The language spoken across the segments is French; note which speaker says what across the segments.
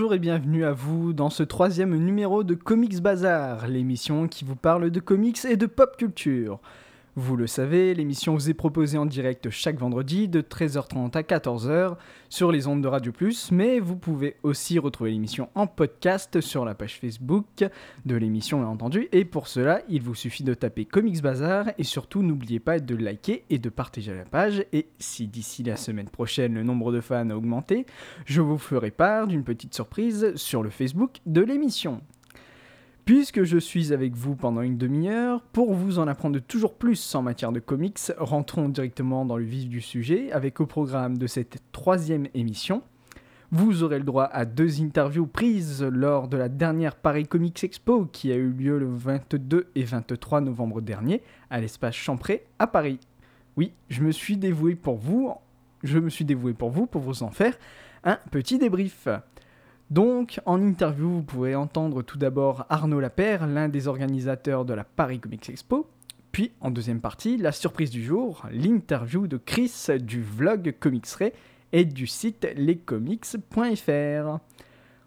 Speaker 1: Bonjour et bienvenue à vous dans ce troisième numéro de Comics Bazar, l'émission qui vous parle de comics et de pop culture. Vous le savez, l'émission vous est proposée en direct chaque vendredi de 13h30 à 14h sur les ondes de Radio Plus, mais vous pouvez aussi retrouver l'émission en podcast sur la page Facebook de l'émission bien entendu, et pour cela, il vous suffit de taper Comics Bazar et surtout n'oubliez pas de liker et de partager la page et si d'ici la semaine prochaine le nombre de fans a augmenté, je vous ferai part d'une petite surprise sur le Facebook de l'émission. Puisque je suis avec vous pendant une demi-heure, pour vous en apprendre toujours plus en matière de comics, rentrons directement dans le vif du sujet avec au programme de cette troisième émission. Vous aurez le droit à deux interviews prises lors de la dernière Paris Comics Expo qui a eu lieu le 22 et 23 novembre dernier à l'espace Champré à Paris. Oui, je me suis dévoué pour vous, je me suis dévoué pour vous pour vous en faire un petit débrief. Donc, en interview, vous pourrez entendre tout d'abord Arnaud Lapère, l'un des organisateurs de la Paris Comics Expo. Puis, en deuxième partie, la surprise du jour, l'interview de Chris du vlog Comicsray et du site lescomics.fr.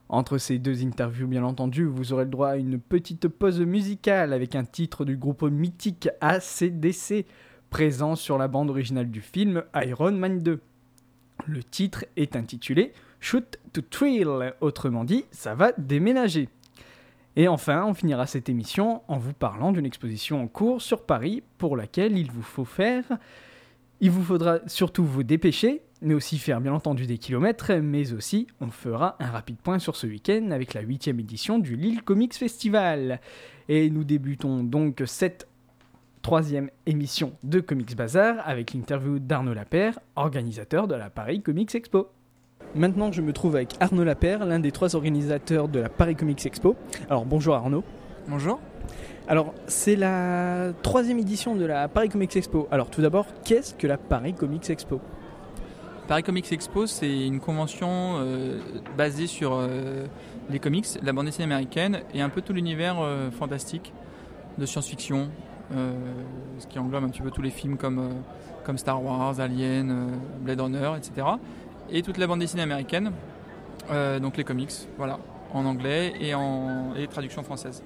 Speaker 1: Entre ces deux interviews, bien entendu, vous aurez le droit à une petite pause musicale avec un titre du groupe mythique ACDC, présent sur la bande originale du film Iron Man 2. Le titre est intitulé Shoot to Thrill, autrement dit, ça va déménager. Et enfin, on finira cette émission en vous parlant d'une exposition en cours sur Paris pour laquelle il vous faut faire. Il vous faudra surtout vous dépêcher, mais aussi faire bien entendu des kilomètres, mais aussi on fera un rapide point sur ce week-end avec la huitième édition du Lille Comics Festival. Et nous débutons donc cette troisième émission de Comics Bazar avec l'interview d'Arnaud Lapère, organisateur de la Paris Comics Expo. Maintenant, je me trouve avec Arnaud Lapère, l'un des trois organisateurs de la Paris Comics Expo. Alors, bonjour Arnaud.
Speaker 2: Bonjour.
Speaker 1: Alors, c'est la troisième édition de la Paris Comics Expo. Alors, tout d'abord, qu'est-ce que la Paris Comics Expo?
Speaker 2: Paris Comics Expo, c'est une convention euh, basée sur euh, les comics, la bande dessinée américaine et un peu tout l'univers euh, fantastique de science-fiction, ce qui englobe un petit peu tous les films comme, euh, comme Star Wars, Alien, euh, Blade Runner, etc. Et toute la bande dessinée américaine, euh, donc les comics, voilà, en anglais et en et traduction française.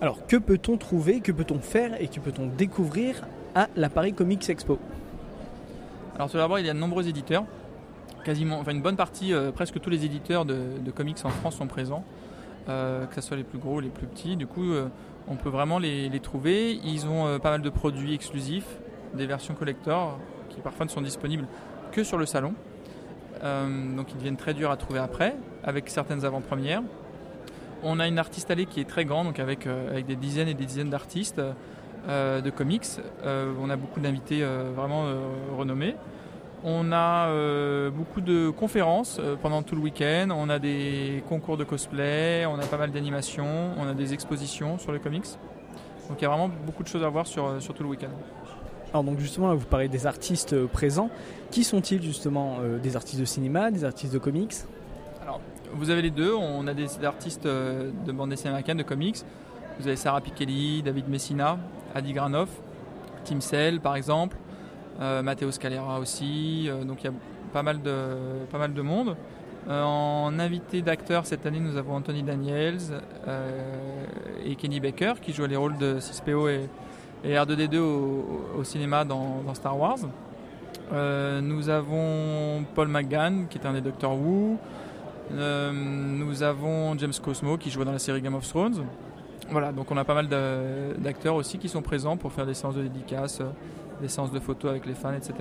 Speaker 1: Alors, que peut-on trouver, que peut-on faire et que peut-on découvrir à la Paris Comics Expo?
Speaker 2: Alors tout d'abord, il y a de nombreux éditeurs. Quasiment, enfin une bonne partie, euh, presque tous les éditeurs de, de comics en France sont présents, euh, que ce soit les plus gros ou les plus petits. Du coup, euh, on peut vraiment les, trouver. Ils ont euh, pas mal de produits exclusifs, des versions collector qui parfois ne sont disponibles que sur le salon. Euh, donc ils deviennent très durs à trouver après, avec certaines avant-premières. On a une artiste allée qui est très grande, donc avec, euh, avec des dizaines et des dizaines d'artistes de comics. On a beaucoup d'invités vraiment renommés. On a euh, beaucoup de conférences euh, pendant tout le week-end. On a des concours de cosplay, on a pas mal d'animations, on a des expositions sur les comics. Donc il y a vraiment beaucoup de choses à voir sur, euh, sur tout le week-end.
Speaker 1: Alors, donc, justement, là, vous parlez des artistes présents. Qui sont-ils, justement euh, Des artistes de cinéma, des artistes de comics?
Speaker 2: Vous avez les deux. On a des artistes de bande dessinée américaine, de comics. Vous avez Sarah Pikeli, David Messina, Adi Granoff, Tim Cell par exemple, Matteo Scalera aussi. Euh, donc il y a pas mal de, pas mal de monde. Euh, en invité d'acteurs cette année, nous avons Anthony Daniels euh, et Kenny Baker qui jouent les rôles de 6PO et, et R2D2 au, cinéma dans, Star Wars. Euh, nous avons Paul McGann qui est un des Doctor Who. Euh, nous avons James Cosmo qui joue dans la série Game of Thrones. Voilà, donc on a pas mal d'acteurs aussi qui sont présents pour faire des séances de dédicaces, euh, des séances de photos avec les fans, etc.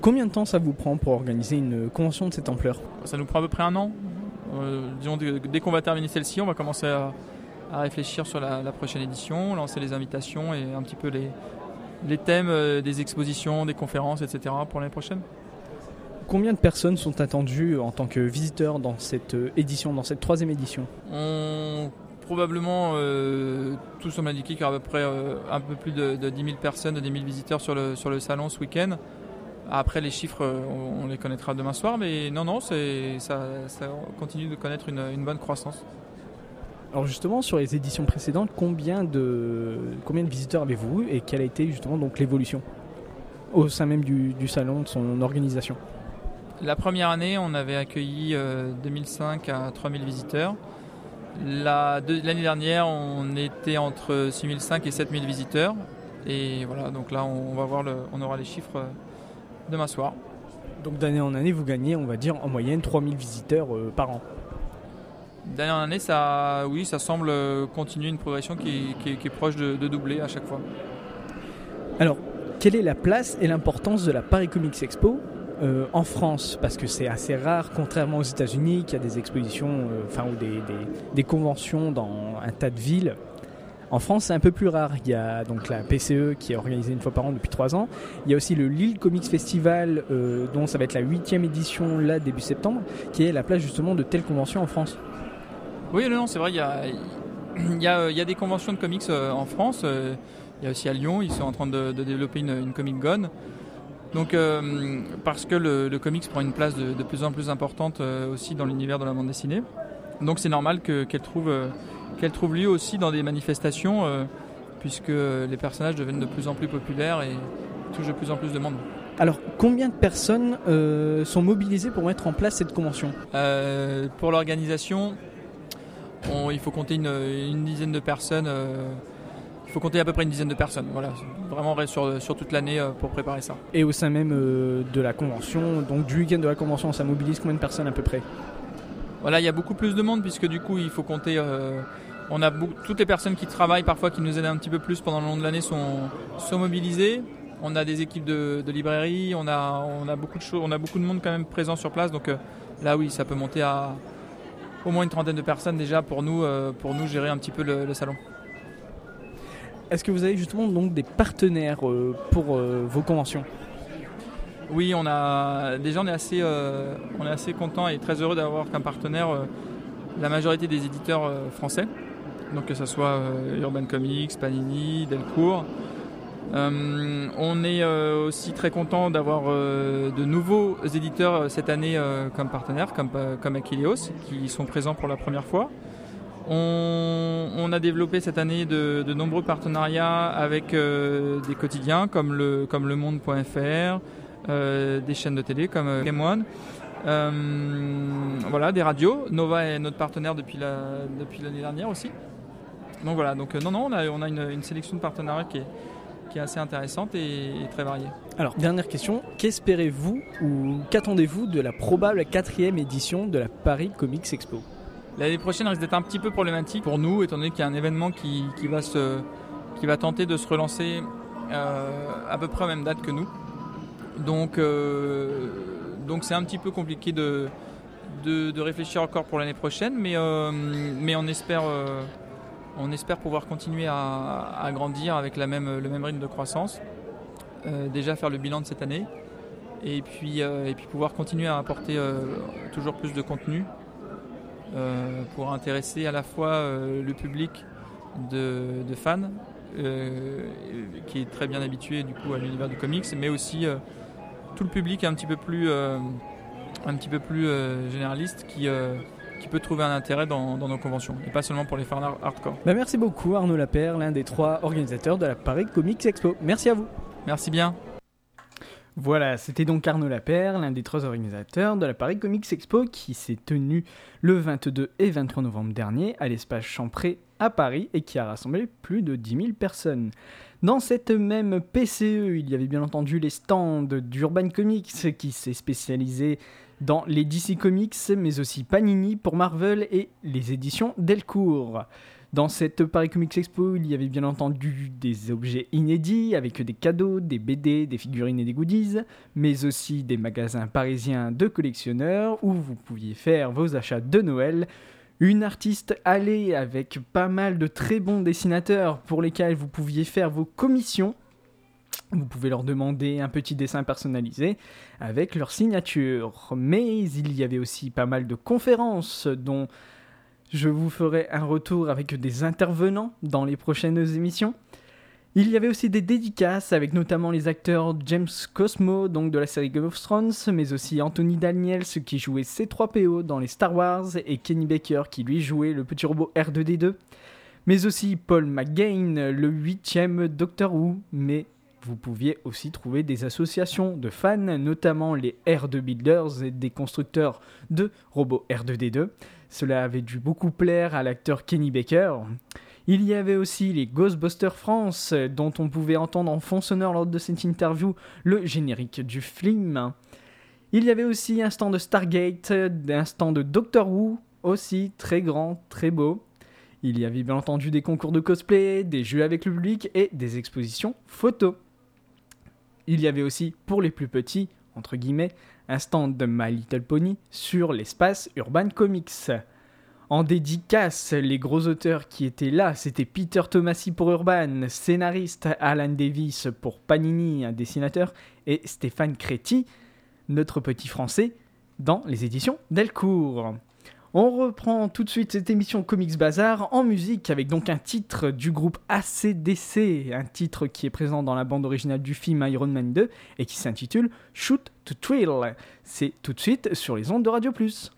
Speaker 1: Combien de temps ça vous prend pour organiser une convention de cette ampleur
Speaker 2: Ça nous prend à peu près un an. Euh, disons, dès qu'on va terminer celle-ci, on va commencer à, à réfléchir sur la, la prochaine édition, lancer les invitations et un petit peu les, les thèmes euh, des expositions, des conférences, etc. pour l'année prochaine.
Speaker 1: Combien de personnes sont attendues en tant que visiteurs dans cette euh, édition, dans cette troisième édition?
Speaker 2: On probablement euh, tout semble indiquer qu'il y aura à peu près euh, un peu plus de, de 10 000 personnes, de 10 000 visiteurs sur le, sur le salon ce week-end. Après les chiffres, euh, on, on les connaîtra demain soir, mais non, non, c'est, ça, ça continue de connaître une, une bonne croissance.
Speaker 1: Alors justement, sur les éditions précédentes, combien de, combien de visiteurs avez-vous eu et quelle a été justement donc l'évolution au sein même du, du salon, de son organisation?
Speaker 2: La première année, on avait accueilli euh, 2005 à 3000 visiteurs. La- L'année dernière, on était entre 6005 et 7000 visiteurs. Et voilà, donc là, on, va voir le, on aura les chiffres euh, demain soir.
Speaker 1: Donc d'année en année, vous gagnez, on va dire, en moyenne 3000 visiteurs euh, par an.
Speaker 2: D'année en année, ça, oui, ça semble euh, continuer une progression qui, qui est- qui est proche de, de doubler à chaque fois.
Speaker 1: Alors, quelle est la place et l'importance de la Paris Comics Expo euh, en France Parce que c'est assez rare, contrairement aux États-Unis, qui a des expositions, euh, enfin, ou des, conventions dans un tas de villes. En France, c'est un peu plus rare. Il y a donc la PCE qui est organisée une fois par an depuis trois ans. Il y a aussi le Lille Comics Festival, euh, dont ça va être la huitième édition là début septembre, qui est la place justement de telles conventions en France.
Speaker 2: Oui, non, c'est vrai, il y a, y, y des conventions de comics en France. Il y a aussi à Lyon, ils sont en train de, de développer une, une Comic Gone. Donc, euh, parce que le, le comics prend une place de, de plus en plus importante euh, aussi dans l'univers de la bande dessinée. Donc, c'est normal que- qu'elle trouve, euh, qu'elle trouve lieu aussi dans des manifestations, puisque les personnages deviennent de plus en plus populaires et touchent de plus en plus de monde.
Speaker 1: Alors, combien de personnes sont mobilisées pour mettre en place cette convention?
Speaker 2: Pour l'organisation, on- il faut compter une, une dizaine de personnes. Il faut compter à peu près une dizaine de personnes. Voilà, vraiment sur, sur toute l'année euh, pour préparer ça.
Speaker 1: Et au sein même euh, de la convention, donc du week-end de la convention, ça mobilise combien de personnes à peu près?
Speaker 2: Voilà, il y a beaucoup plus de monde puisque du coup il faut compter. euh, on a beaucoup- toutes les personnes qui travaillent parfois qui nous aident un petit peu plus pendant le long de l'année sont, sont mobilisées. On a des équipes de, de librairie, on a, on a beaucoup de choses, on a beaucoup de monde quand même présent sur place. Donc euh, là oui, ça peut monter à au moins une trentaine de personnes déjà pour nous, euh, pour nous gérer un petit peu le- le salon.
Speaker 1: Est-ce que vous avez justement donc des partenaires euh, pour euh, vos conventions?
Speaker 2: Oui, on a déjà on est assez, euh, on est assez content et très heureux d'avoir comme partenaire la majorité des éditeurs français. Donc que ce soit Urban Comics, Panini, Delcourt. On est aussi très content d'avoir de nouveaux éditeurs cette année comme partenaires, comme, comme Achilleos, qui sont présents pour la première fois. On, a développé cette année de, nombreux partenariats avec euh, des quotidiens comme le, comme le monde.fr, euh, des chaînes de télé comme euh, Game One. Voilà, des radios. Nova est notre partenaire depuis la, depuis l'année dernière aussi. Donc voilà, donc non, non, on a, une, sélection de partenariats qui est, assez intéressante et très variée.
Speaker 1: Alors, dernière question, qu'espérez-vous ou qu'attendez-vous de la probable quatrième édition de la Paris Comics Expo?
Speaker 2: L'année prochaine risque d'être un petit peu problématique pour nous, étant donné qu'il y a un événement qui, va, tenter de se relancer euh, à peu près à la même date que nous. Donc, euh, c'est un petit peu compliqué de, réfléchir encore pour l'année prochaine, mais, euh, on, espère, pouvoir continuer à, grandir avec le même rythme de croissance. Déjà faire le bilan de cette année et puis, pouvoir continuer à apporter toujours plus de contenu pour intéresser à la fois euh, le public de, de fans euh, qui est très bien habitué du coup à l'univers du comics, mais aussi euh, tout le public un petit peu plus, euh, un petit peu plus euh, généraliste qui, euh, qui peut trouver un intérêt dans, dans nos conventions et pas seulement pour les fans hard- hardcore.
Speaker 1: Bah, Merci beaucoup Arnaud Lapère, l'un des trois organisateurs de la Paris Comics Expo. Merci à vous.
Speaker 2: Merci bien.
Speaker 1: Voilà, c'était donc Arnaud Lapère, l'un des trois organisateurs de la Paris Comics Expo qui s'est tenue le 22 et 23 novembre dernier à l'espace Champré à Paris et qui a rassemblé plus de 10 000 personnes. Dans cette même PCE, il y avait bien entendu les stands d'Urban Comics qui s'est spécialisé dans les DC Comics, mais aussi Panini pour Marvel et les éditions Delcourt. Dans cette Paris Comics Expo, il y avait bien entendu des objets inédits avec des cadeaux, des BD, des figurines et des goodies, mais aussi des magasins parisiens de collectionneurs où vous pouviez faire vos achats de Noël. Une artiste allée avec pas mal de très bons dessinateurs pour lesquels vous pouviez faire vos commissions. Vous pouvez leur demander un petit dessin personnalisé avec leur signature. Mais il y avait aussi pas mal de conférences dont je vous ferai un retour avec des intervenants dans les prochaines émissions. Il y avait aussi des dédicaces avec notamment les acteurs James Cosmo, donc de la série Game of Thrones, mais aussi Anthony Daniels qui jouait C3PO dans les Star Wars et Kenny Baker qui lui jouait le petit robot R2D2, mais aussi Paul McGain, le huitième Doctor Who, mais vous pouviez aussi trouver des associations de fans, notamment les R2 Builders et des constructeurs de robots R2D2. Cela avait dû beaucoup plaire à l'acteur Kenny Baker. Il y avait aussi les Ghostbusters France, dont on pouvait entendre en fond sonore lors de cette interview le générique du film. Il y avait aussi un stand de Stargate, un stand de Doctor Who, aussi très grand, très beau. Il y avait bien entendu des concours de cosplay, des jeux avec le public et des expositions photos. Il y avait aussi, pour les plus petits, entre un stand de My Little Pony sur l'espace Urban Comics. En dédicace, les gros auteurs qui étaient là, c'était Peter Tomasi pour Urban, scénariste Alan Davis pour Panini, un dessinateur, et Stéphane Créti, notre petit français, dans les éditions Delcourt. On reprend tout de suite cette émission Comics Bazar en musique avec donc un titre du groupe ACDC, un titre qui est présent dans la bande originale du film Iron Man 2 et qui s'intitule Shoot to Thrill. C'est tout de suite sur les ondes de Radio Plus.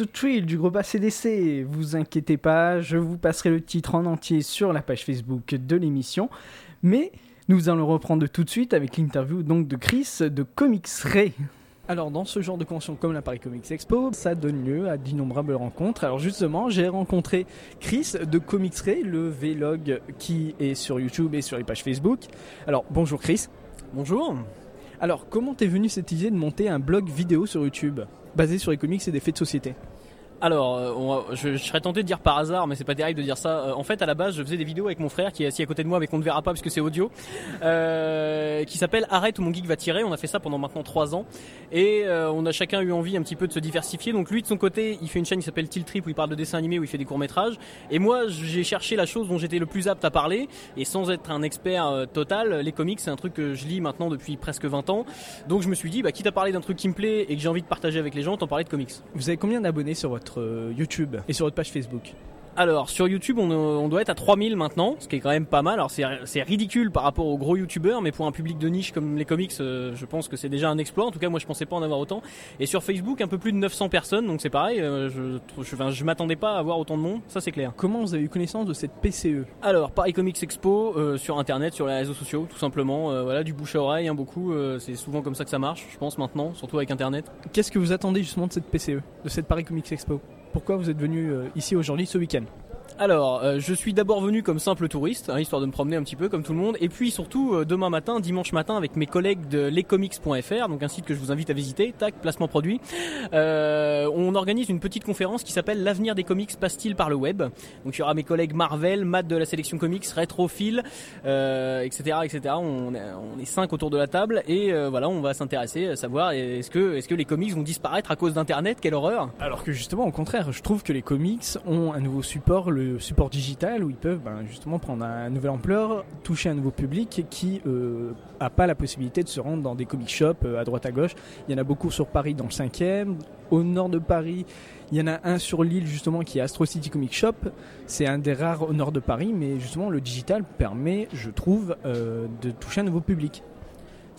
Speaker 1: To Thrill du groupe ACDC. Vous inquiétez pas, je vous passerai le titre en entier sur la page Facebook de l'émission. Mais nous allons reprendre tout de suite avec l'interview donc de Chris de Comics Ray. Alors dans ce genre de convention comme la Paris Comics Expo, ça donne lieu à d'innombrables rencontres. Alors justement, j'ai rencontré Chris de Comics Ray, le vlog qui est sur YouTube et sur les pages Facebook. Alors bonjour Chris.
Speaker 3: Bonjour.
Speaker 1: Alors, comment t'es venu cette idée de monter un blog vidéo sur YouTube basé sur les comics et des faits de société?
Speaker 3: Alors, euh, je, serais tenté de dire par hasard, mais c'est pas terrible de dire ça. Euh, en fait, à la base, je faisais des vidéos avec mon frère qui est assis à côté de moi, mais qu'on ne verra pas parce que c'est audio, euh, qui s'appelle Arrête où mon geek va tirer. On a fait ça pendant maintenant trois ans, et on a chacun eu envie un petit peu de se diversifier. Donc lui, de son côté, il fait une chaîne qui s'appelle Tilt Trip où il parle de dessin animé, où il fait des courts métrages. Et moi, j'ai cherché la chose dont j'étais le plus apte à parler, et sans être un expert total, les comics, c'est un truc que je lis maintenant depuis presque 20 ans. Donc je me suis dit, bah, quitte à parler d'un truc qui me plaît et que j'ai envie de partager avec les gens, t'en parler de comics.
Speaker 1: Vous avez combien d'abonnés sur votre euh, YouTube et sur votre page Facebook
Speaker 3: Alors sur YouTube on, on doit être à 3000 maintenant, ce qui est quand même pas mal. Alors c'est ridicule par rapport aux gros youtubeurs, mais pour un public de niche comme les comics, euh, je pense que c'est déjà un exploit. En tout cas moi je pensais pas en avoir autant. Et sur Facebook un peu plus de 900 personnes, donc c'est pareil. euh, je je, enfin, je m'attendais pas à avoir autant de monde, ça c'est clair.
Speaker 1: Comment vous avez eu connaissance de cette PCE
Speaker 3: Alors Paris Comics Expo euh, sur internet, sur les réseaux sociaux, tout simplement. voilà du bouche à oreille, hein, beaucoup. c'est souvent comme ça que ça marche, je pense maintenant, surtout avec internet.
Speaker 1: Qu'est-ce que vous attendez justement de cette PCE, de cette Paris Comics Expo? Pourquoi vous êtes venu euh, ici aujourd'hui ce week-end?
Speaker 3: Alors, euh, je suis d'abord venu comme simple touriste, hein, histoire de me promener un petit peu comme tout le monde, et puis surtout euh, demain matin, dimanche matin, avec mes collègues de lescomics.fr, donc un site que je vous invite à visiter, tac, placement produit, euh, on organise une petite conférence qui s'appelle L'avenir des comics passe-t-il par le web? Donc il y aura mes collègues Marvel, Matt de la sélection comics, Retrophile, euh, etc., etc. On est, on est cinq autour de la table, et euh, voilà, on va s'intéresser à savoir est-ce que, est-ce que les comics vont disparaître à cause d'Internet? Quelle horreur!
Speaker 1: Alors que justement, au contraire, je trouve que les comics ont un nouveau support, le support digital, où ils peuvent ben, justement prendre un nouvelle ampleur, toucher un nouveau public qui euh, a pas la possibilité de se rendre dans des comic shops euh, à droite à gauche. Il y en a beaucoup sur Paris dans le 5e, au nord de Paris. Il y en a un sur l'île justement qui est Astro City Comic Shop. C'est un des rares au nord de Paris, mais justement le digital permet, je trouve, euh, de toucher un nouveau public.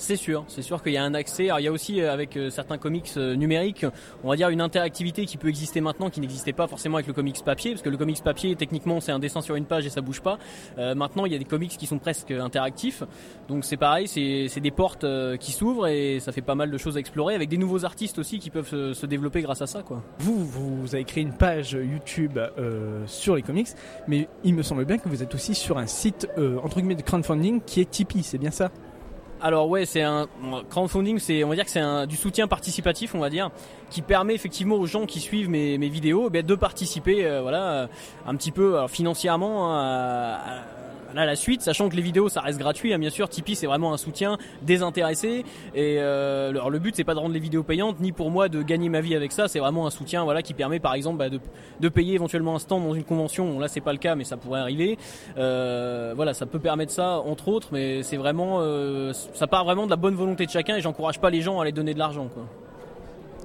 Speaker 3: C'est sûr, c'est sûr qu'il y a un accès. Alors il y a aussi euh, avec euh, certains comics euh, numériques, on va dire une interactivité qui peut exister maintenant, qui n'existait pas forcément avec le comics papier, parce que le comics papier techniquement c'est un dessin sur une page et ça bouge pas. Maintenant il y a des comics qui sont presque interactifs, donc c'est pareil, c'est des portes qui s'ouvrent et ça fait pas mal de choses à explorer, avec des nouveaux artistes aussi qui peuvent se, développer grâce à ça.
Speaker 1: Vous, vous avez créé une page YouTube sur les comics, mais il me semble bien que vous êtes aussi sur un site entre guillemets de crowdfunding qui est Tipeee, c'est bien ça?
Speaker 3: Alors ouais, c'est un crowdfunding, c'est on va dire que c'est un du soutien participatif, on va dire, qui permet effectivement aux gens qui suivent mes, mes vidéos eh de participer, euh, voilà, euh, un petit peu alors, financièrement hein, à- à la suite, sachant que les vidéos ça reste gratuit, hein, bien sûr. Tipeee c'est vraiment un soutien désintéressé et euh, alors, le but c'est pas de rendre les vidéos payantes, ni pour moi de gagner ma vie avec ça. C'est vraiment un soutien, voilà, qui permet par exemple bah, de, payer éventuellement un stand dans une convention. Bon, là c'est pas le cas, mais ça pourrait arriver. Euh, voilà, ça peut permettre ça entre autres, mais c'est vraiment, euh, ça part vraiment de la bonne volonté de chacun et j'encourage pas les gens à aller donner de l'argent. Quoi.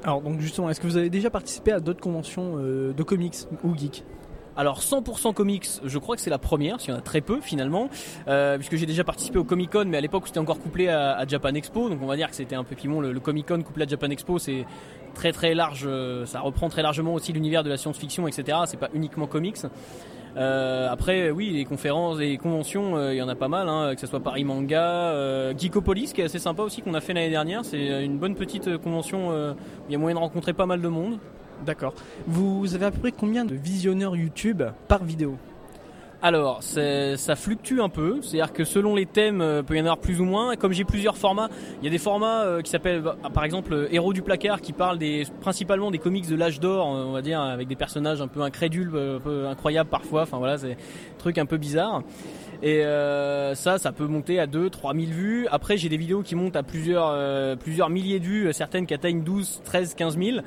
Speaker 1: Alors donc justement, est-ce que vous avez déjà participé à d'autres conventions de comics ou geeks
Speaker 3: Alors 100% comics, je crois que c'est la première, qu'il y en a très peu finalement, euh, puisque j'ai déjà participé au Comic Con, mais à l'époque c'était encore couplé à, à Japan Expo, donc on va dire que c'était un peu piment. Le, le Comic Con couplé à Japan Expo, c'est très très large, euh, ça reprend très largement aussi l'univers de la science-fiction, etc. C'est pas uniquement comics. Euh, après, oui, les conférences, les conventions, il y en a pas mal, hein, que ce soit Paris Manga, Geekopolis, qui est assez sympa aussi, qu'on a fait l'année dernière. C'est une bonne petite convention, où il y a moyen de rencontrer pas mal de monde.
Speaker 1: D'accord. Vous avez à peu près combien de visionneurs YouTube par vidéo?
Speaker 3: Alors, ça fluctue un peu, c'est-à-dire que selon les thèmes, euh, peut y en avoir plus ou moins. Comme j'ai plusieurs formats, il y a des formats euh, qui s'appellent, bah, par exemple, euh, Héros du placard, qui parlent des, principalement des comics de l'âge d'or, on va dire, avec des personnages un peu incrédules, un peu incroyables parfois. Enfin voilà, c'est un truc un peu bizarre. Et euh, ça, ça peut monter à 2, 3 000 vues. Après, j'ai des vidéos qui montent à plusieurs, euh, plusieurs milliers de vues, euh, certaines qui atteignent 12, 13, 15 000.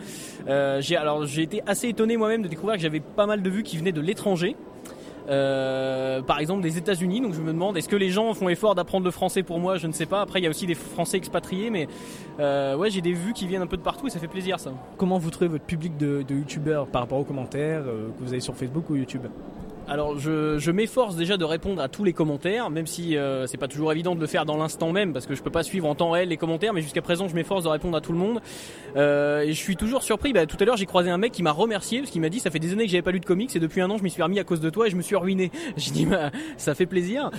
Speaker 3: Euh, j'ai, alors, j'ai été assez étonné moi-même de découvrir que j'avais pas mal de vues qui venaient de l'étranger. Par exemple des États-Unis. Donc je me demande, est-ce que les gens font effort d'apprendre le français pour moi? Je ne sais pas. Après, il y a aussi des Français expatriés, mais ouais, j'ai des vues qui viennent un peu de partout et ça fait plaisir ça.
Speaker 1: Comment vous trouvez votre public de, de youtubeurs par rapport aux commentaires que vous avez sur Facebook ou YouTube?
Speaker 3: Alors je, je m'efforce déjà de répondre à tous les commentaires, même si euh, c'est pas toujours évident de le faire dans l'instant même parce que je peux pas suivre en temps réel les commentaires, mais jusqu'à présent je m'efforce de répondre à tout le monde. Euh, et je suis toujours surpris. Bah, tout à l'heure j'ai croisé un mec qui m'a remercié parce qu'il m'a dit ça fait des années que j'avais pas lu de comics et depuis un an je m'y suis remis à cause de toi et je me suis ruiné. J'ai dit bah, ça fait plaisir,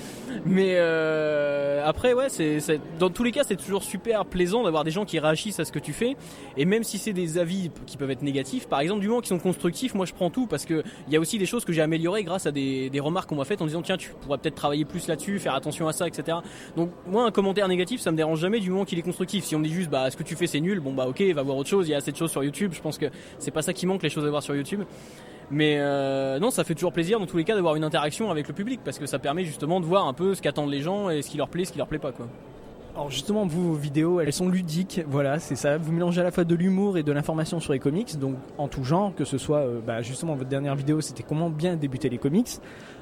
Speaker 3: mais euh, après ouais c'est dans tous les cas c'est toujours super plaisant d'avoir des gens qui réagissent à ce que tu fais et même si c'est des avis qui peuvent être négatifs, par exemple du moment qu'ils sont constructifs, moi je prends tout parce que il y a aussi des choses que j'ai améliorées grâce à des, des remarques qu'on m'a faites en disant tiens tu pourrais peut-être travailler plus là-dessus, faire attention à ça, etc. Donc moi un commentaire négatif ça me dérange jamais du moment qu'il est constructif. Si on me dit juste bah ce que tu fais c'est nul, bon bah ok va voir autre chose, il y a assez de choses sur YouTube. Je pense que c'est pas ça qui manque les choses à voir sur YouTube. Mais euh, non, ça fait toujours plaisir dans tous les cas d'avoir une interaction avec le public parce que ça permet justement de voir un peu ce qu'attendent les gens et ce qui leur plaît, ce qui leur plaît pas quoi.
Speaker 1: Alors justement, vos vidéos, elles sont ludiques, voilà, c'est ça. Vous mélangez à la fois de l'humour et de l'information sur les comics, donc en tout genre, que ce soit, euh, bah, justement, votre dernière vidéo, c'était comment bien débuter les comics.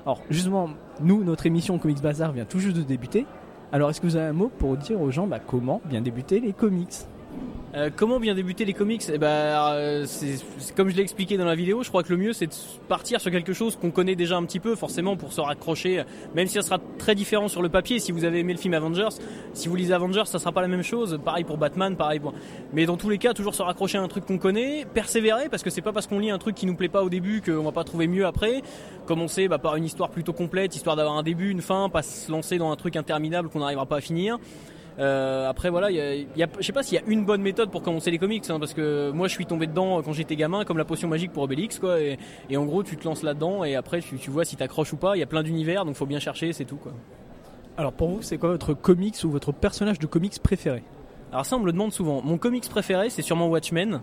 Speaker 1: Alors justement, nous, notre émission Comics Bazar vient tout juste de débuter. Alors est-ce que vous avez un mot pour dire aux gens bah, comment bien débuter les comics?
Speaker 3: Euh, comment bien débuter les comics Eh ben, euh, comme je l'ai expliqué dans la vidéo, je crois que le mieux c'est de partir sur quelque chose qu'on connaît déjà un petit peu, forcément pour se raccrocher, même si ça sera très différent sur le papier. Si vous avez aimé le film Avengers, si vous lisez Avengers, ça sera pas la même chose. Pareil pour Batman, pareil pour. Mais dans tous les cas, toujours se raccrocher à un truc qu'on connaît, persévérer, parce que c'est pas parce qu'on lit un truc qui nous plaît pas au début qu'on va pas trouver mieux après. Commencer bah, par une histoire plutôt complète, histoire d'avoir un début, une fin, pas se lancer dans un truc interminable qu'on n'arrivera pas à finir. Euh, après voilà, il y a, il y a- je sais pas s'il y a une bonne méthode pour commencer les comics, hein, parce que moi je suis tombé dedans quand j'étais gamin, comme la potion magique pour Obélix, quoi. Et, et en gros, tu te lances là-dedans et après tu, tu vois si t'accroches ou pas. Il y a plein d'univers, donc faut bien chercher, c'est tout, quoi.
Speaker 1: Alors pour vous, c'est quoi votre comics ou votre personnage de comics préféré?
Speaker 3: Alors ça, on me le demande souvent. Mon comics préféré, c'est sûrement Watchmen.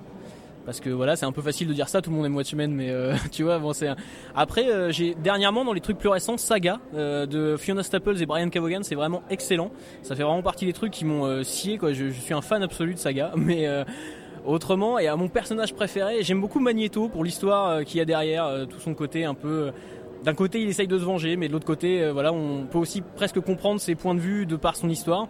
Speaker 3: Parce que voilà, c'est un peu facile de dire ça, tout le monde aime Watchmen, mais euh, tu vois, bon, c'est. Après, euh, j'ai dernièrement dans les trucs plus récents, Saga euh, de Fiona Staples et Brian Cavogan, c'est vraiment excellent. Ça fait vraiment partie des trucs qui m'ont scié, quoi. Je, je suis un fan absolu de Saga, mais autrement, et à mon personnage préféré, j'aime beaucoup Magneto pour l'histoire qu'il y a derrière, tout son côté un peu. d'un côté, il essaye de se venger, mais de l'autre côté, voilà, on peut aussi presque comprendre ses points de vue de par son histoire.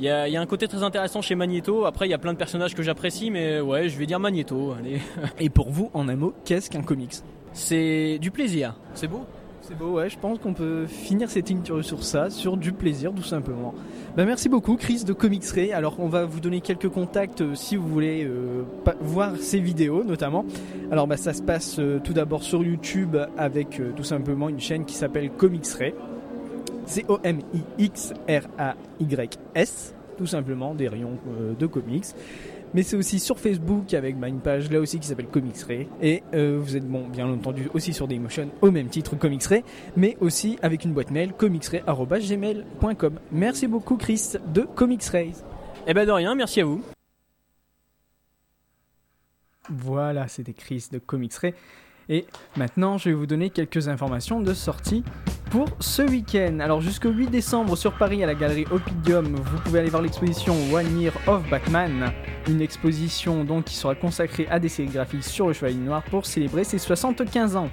Speaker 3: Il y, a, il y a un côté très intéressant chez Magneto. Après, il y a plein de personnages que j'apprécie, mais ouais, je vais dire Magneto. Allez.
Speaker 1: Et pour vous, en un mot, qu'est-ce qu'un comics?
Speaker 3: C'est du plaisir. C'est beau?
Speaker 1: C'est beau, ouais, je pense qu'on peut finir cette interview sur ça, sur du plaisir tout simplement. Bah, merci beaucoup Chris de Comics Ray. Alors on va vous donner quelques contacts euh, si vous voulez euh, voir ces vidéos notamment. Alors bah, ça se passe euh, tout d'abord sur YouTube avec euh, tout simplement une chaîne qui s'appelle Comics Ray. C-O-M-I-X-R-A-Y-S, tout simplement des rayons euh, de comics. Mais c'est aussi sur Facebook avec bah, une page là aussi qui s'appelle Comics Ray. Et euh, vous êtes bon, bien entendu, aussi sur Dailymotion au même titre Comics Ray, mais aussi avec une boîte mail comicsray.gmail.com. Merci beaucoup Chris de Comics Ray.
Speaker 3: Eh ben de rien, merci à vous.
Speaker 1: Voilà, c'était Chris de Comics Ray. Et maintenant, je vais vous donner quelques informations de sortie pour ce week-end. Alors, jusqu'au 8 décembre sur Paris à la galerie Opidium, vous pouvez aller voir l'exposition One Year of Batman. Une exposition donc qui sera consacrée à des sérigraphies sur le Chevalier Noir pour célébrer ses 75 ans.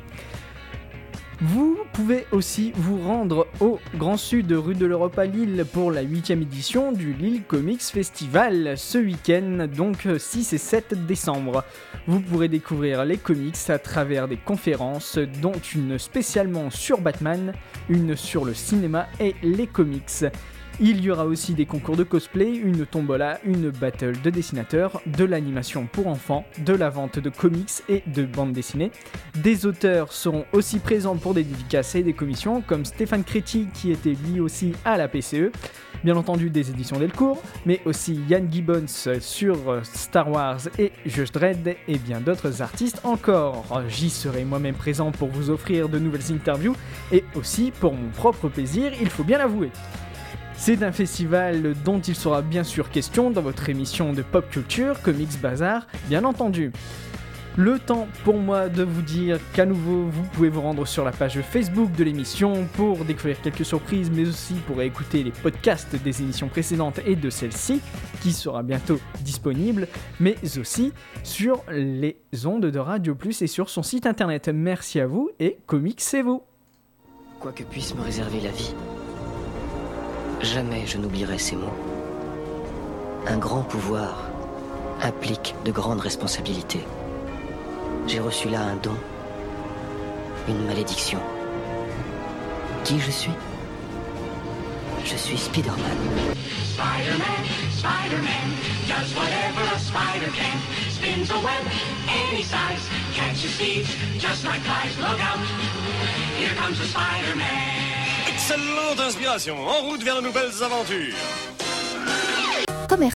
Speaker 1: Vous pouvez aussi vous rendre au Grand Sud, rue de l'Europe à Lille, pour la 8 édition du Lille Comics Festival ce week-end, donc 6 et 7 décembre. Vous pourrez découvrir les comics à travers des conférences, dont une spécialement sur Batman, une sur le cinéma et les comics. Il y aura aussi des concours de cosplay, une tombola, une battle de dessinateurs, de l'animation pour enfants, de la vente de comics et de bandes dessinées. Des auteurs seront aussi présents pour des dédicaces et des commissions, comme Stéphane Créti qui était lui aussi à la PCE, bien entendu des éditions Delcourt, mais aussi Yann Gibbons sur Star Wars et Judge Dredd et bien d'autres artistes encore. J'y serai moi-même présent pour vous offrir de nouvelles interviews et aussi pour mon propre plaisir, il faut bien l'avouer. C'est un festival dont il sera bien sûr question dans votre émission de pop culture, Comics Bazar, bien entendu. Le temps pour moi de vous dire qu'à nouveau vous pouvez vous rendre sur la page Facebook de l'émission pour découvrir quelques surprises mais aussi pour écouter les podcasts des émissions précédentes et de celle-ci qui sera bientôt disponible mais aussi sur les ondes de Radio Plus et sur son site internet. Merci à vous et comics c'est vous.
Speaker 4: Quoi que puisse me réserver la vie, jamais je n'oublierai ces mots. Un grand pouvoir implique de grandes responsabilités. J'ai reçu là un don, une malédiction. Qui je suis? Je suis Spider-Man.
Speaker 5: Spider-Man, Spider-Man, does whatever a spider can. Spins a web any size, catches thieves just like flies. Look out, here comes the Spider-Man.
Speaker 6: Excellente inspiration. En route vers de nouvelles aventures.